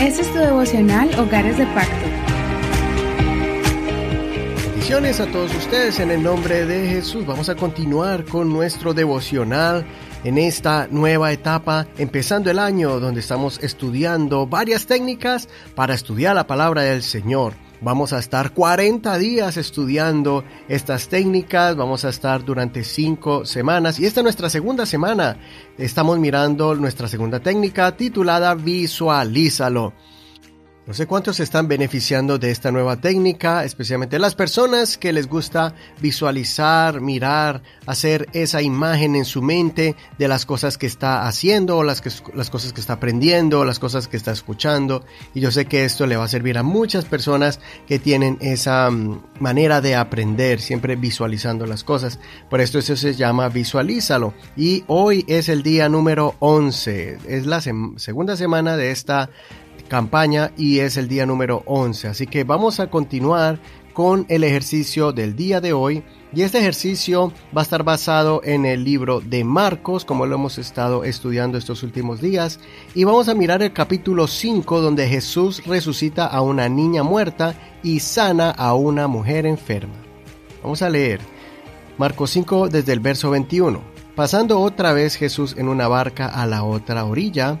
Este es tu devocional Hogares de Pacto. Bendiciones a todos ustedes en el nombre de Jesús. Vamos a continuar con nuestro devocional en esta nueva etapa, empezando el año donde estamos estudiando varias técnicas para estudiar la palabra del Señor. Vamos a estar 40 días estudiando estas técnicas, vamos a estar durante 5 semanas y esta es nuestra segunda semana. Estamos mirando nuestra segunda técnica titulada Visualízalo. No sé cuántos están beneficiando de esta nueva técnica, especialmente las personas que les gusta visualizar, mirar, hacer esa imagen en su mente de las cosas que está haciendo, las, que, las cosas que está aprendiendo, las cosas que está escuchando. Y yo sé que esto le va a servir a muchas personas que tienen esa mm, manera de aprender, siempre visualizando las cosas. Por esto eso se llama visualízalo. Y hoy es el día número 11, es la segunda semana de esta campaña y es el día número 11. Así que vamos a continuar con el ejercicio del día de hoy y este ejercicio va a estar basado en el libro de Marcos, como lo hemos estado estudiando estos últimos días, y vamos a mirar el capítulo 5 donde Jesús resucita a una niña muerta y sana a una mujer enferma. Vamos a leer Marcos 5 desde el verso 21. Pasando otra vez Jesús en una barca a la otra orilla,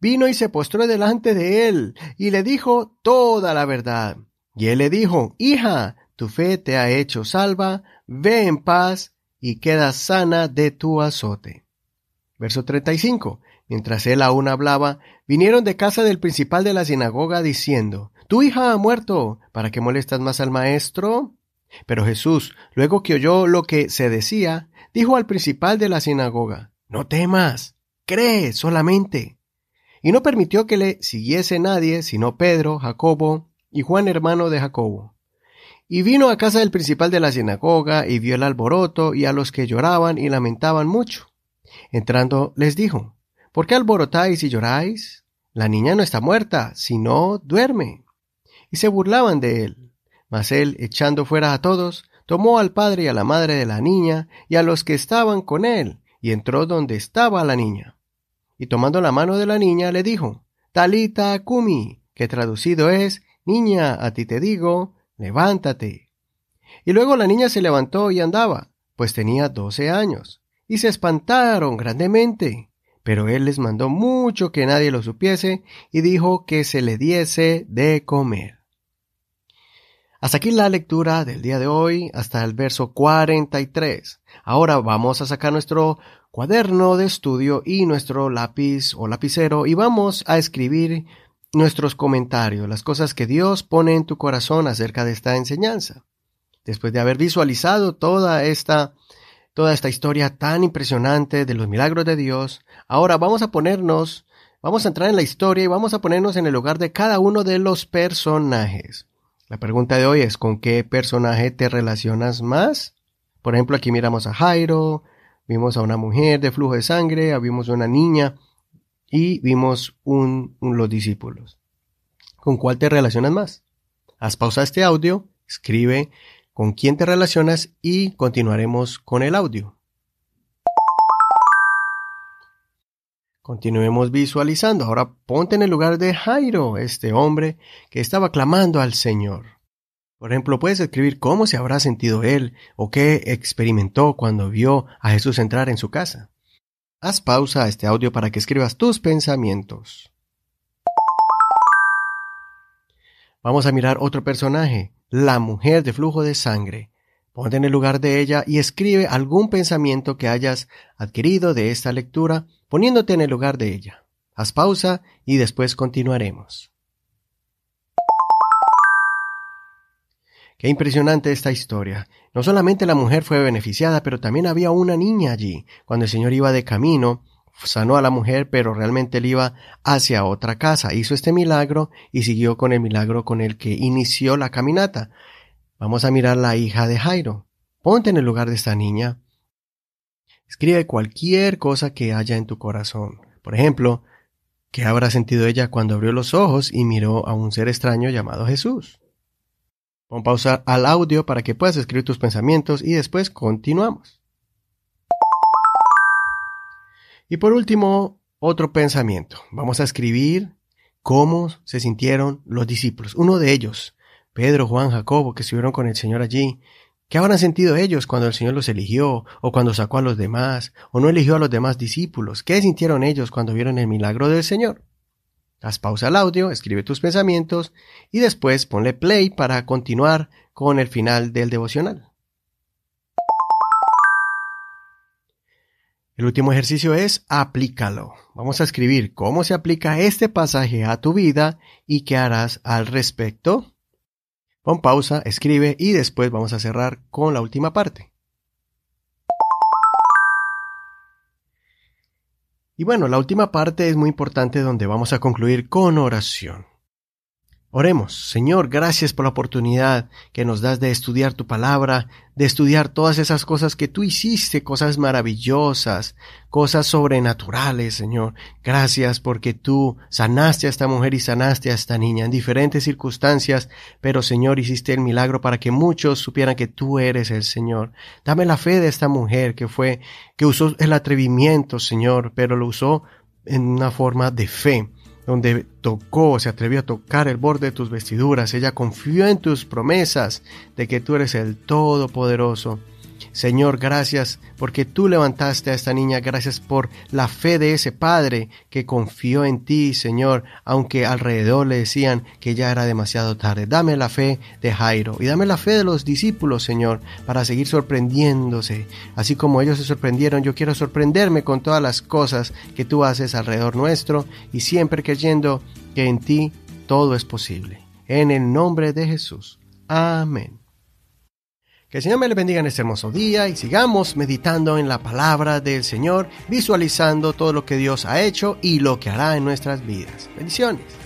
vino y se postró delante de él, y le dijo toda la verdad. Y él le dijo, Hija, tu fe te ha hecho salva, ve en paz y queda sana de tu azote. Verso 35. Mientras él aún hablaba, vinieron de casa del principal de la sinagoga diciendo, Tu hija ha muerto, ¿para qué molestas más al maestro? Pero Jesús, luego que oyó lo que se decía, dijo al principal de la sinagoga, No temas, cree solamente y no permitió que le siguiese nadie sino Pedro, Jacobo y Juan hermano de Jacobo. Y vino a casa del principal de la sinagoga y vio el alboroto y a los que lloraban y lamentaban mucho. Entrando les dijo, ¿Por qué alborotáis y lloráis? La niña no está muerta, sino duerme. Y se burlaban de él. Mas él, echando fuera a todos, tomó al padre y a la madre de la niña y a los que estaban con él, y entró donde estaba la niña y tomando la mano de la niña le dijo, Talita Kumi, que traducido es, Niña, a ti te digo, levántate. Y luego la niña se levantó y andaba, pues tenía doce años, y se espantaron grandemente. Pero él les mandó mucho que nadie lo supiese, y dijo que se le diese de comer. Hasta aquí la lectura del día de hoy, hasta el verso 43. Ahora vamos a sacar nuestro cuaderno de estudio y nuestro lápiz o lapicero y vamos a escribir nuestros comentarios, las cosas que Dios pone en tu corazón acerca de esta enseñanza. Después de haber visualizado toda esta toda esta historia tan impresionante de los milagros de Dios, ahora vamos a ponernos, vamos a entrar en la historia y vamos a ponernos en el lugar de cada uno de los personajes. La pregunta de hoy es ¿con qué personaje te relacionas más? Por ejemplo, aquí miramos a Jairo, vimos a una mujer de flujo de sangre, vimos a una niña y vimos un, los discípulos. ¿Con cuál te relacionas más? Haz pausa este audio, escribe con quién te relacionas y continuaremos con el audio. Continuemos visualizando. Ahora ponte en el lugar de Jairo, este hombre que estaba clamando al Señor. Por ejemplo, puedes escribir cómo se habrá sentido él o qué experimentó cuando vio a Jesús entrar en su casa. Haz pausa a este audio para que escribas tus pensamientos. Vamos a mirar otro personaje, la mujer de flujo de sangre. Ponte en el lugar de ella y escribe algún pensamiento que hayas adquirido de esta lectura poniéndote en el lugar de ella. Haz pausa y después continuaremos. Qué impresionante esta historia. No solamente la mujer fue beneficiada, pero también había una niña allí. Cuando el Señor iba de camino, sanó a la mujer, pero realmente él iba hacia otra casa. Hizo este milagro y siguió con el milagro con el que inició la caminata. Vamos a mirar la hija de Jairo. Ponte en el lugar de esta niña. Escribe cualquier cosa que haya en tu corazón. Por ejemplo, ¿qué habrá sentido ella cuando abrió los ojos y miró a un ser extraño llamado Jesús? Pon pausa al audio para que puedas escribir tus pensamientos y después continuamos. Y por último, otro pensamiento. Vamos a escribir cómo se sintieron los discípulos. Uno de ellos, Pedro, Juan, Jacobo, que estuvieron con el Señor allí. ¿Qué habrán sentido ellos cuando el Señor los eligió, o cuando sacó a los demás, o no eligió a los demás discípulos? ¿Qué sintieron ellos cuando vieron el milagro del Señor? Haz pausa al audio, escribe tus pensamientos y después ponle play para continuar con el final del devocional. El último ejercicio es aplícalo. Vamos a escribir cómo se aplica este pasaje a tu vida y qué harás al respecto. Pon pausa, escribe y después vamos a cerrar con la última parte. Y bueno, la última parte es muy importante donde vamos a concluir con oración. Oremos, Señor, gracias por la oportunidad que nos das de estudiar tu palabra, de estudiar todas esas cosas que tú hiciste, cosas maravillosas, cosas sobrenaturales, Señor. Gracias porque tú sanaste a esta mujer y sanaste a esta niña en diferentes circunstancias, pero Señor, hiciste el milagro para que muchos supieran que tú eres el Señor. Dame la fe de esta mujer que fue, que usó el atrevimiento, Señor, pero lo usó en una forma de fe donde tocó, se atrevió a tocar el borde de tus vestiduras. Ella confió en tus promesas de que tú eres el Todopoderoso. Señor, gracias porque tú levantaste a esta niña, gracias por la fe de ese padre que confió en ti, Señor, aunque alrededor le decían que ya era demasiado tarde. Dame la fe de Jairo y dame la fe de los discípulos, Señor, para seguir sorprendiéndose. Así como ellos se sorprendieron, yo quiero sorprenderme con todas las cosas que tú haces alrededor nuestro y siempre creyendo que en ti todo es posible. En el nombre de Jesús. Amén. Que el Señor me le bendiga en este hermoso día y sigamos meditando en la palabra del Señor, visualizando todo lo que Dios ha hecho y lo que hará en nuestras vidas. Bendiciones.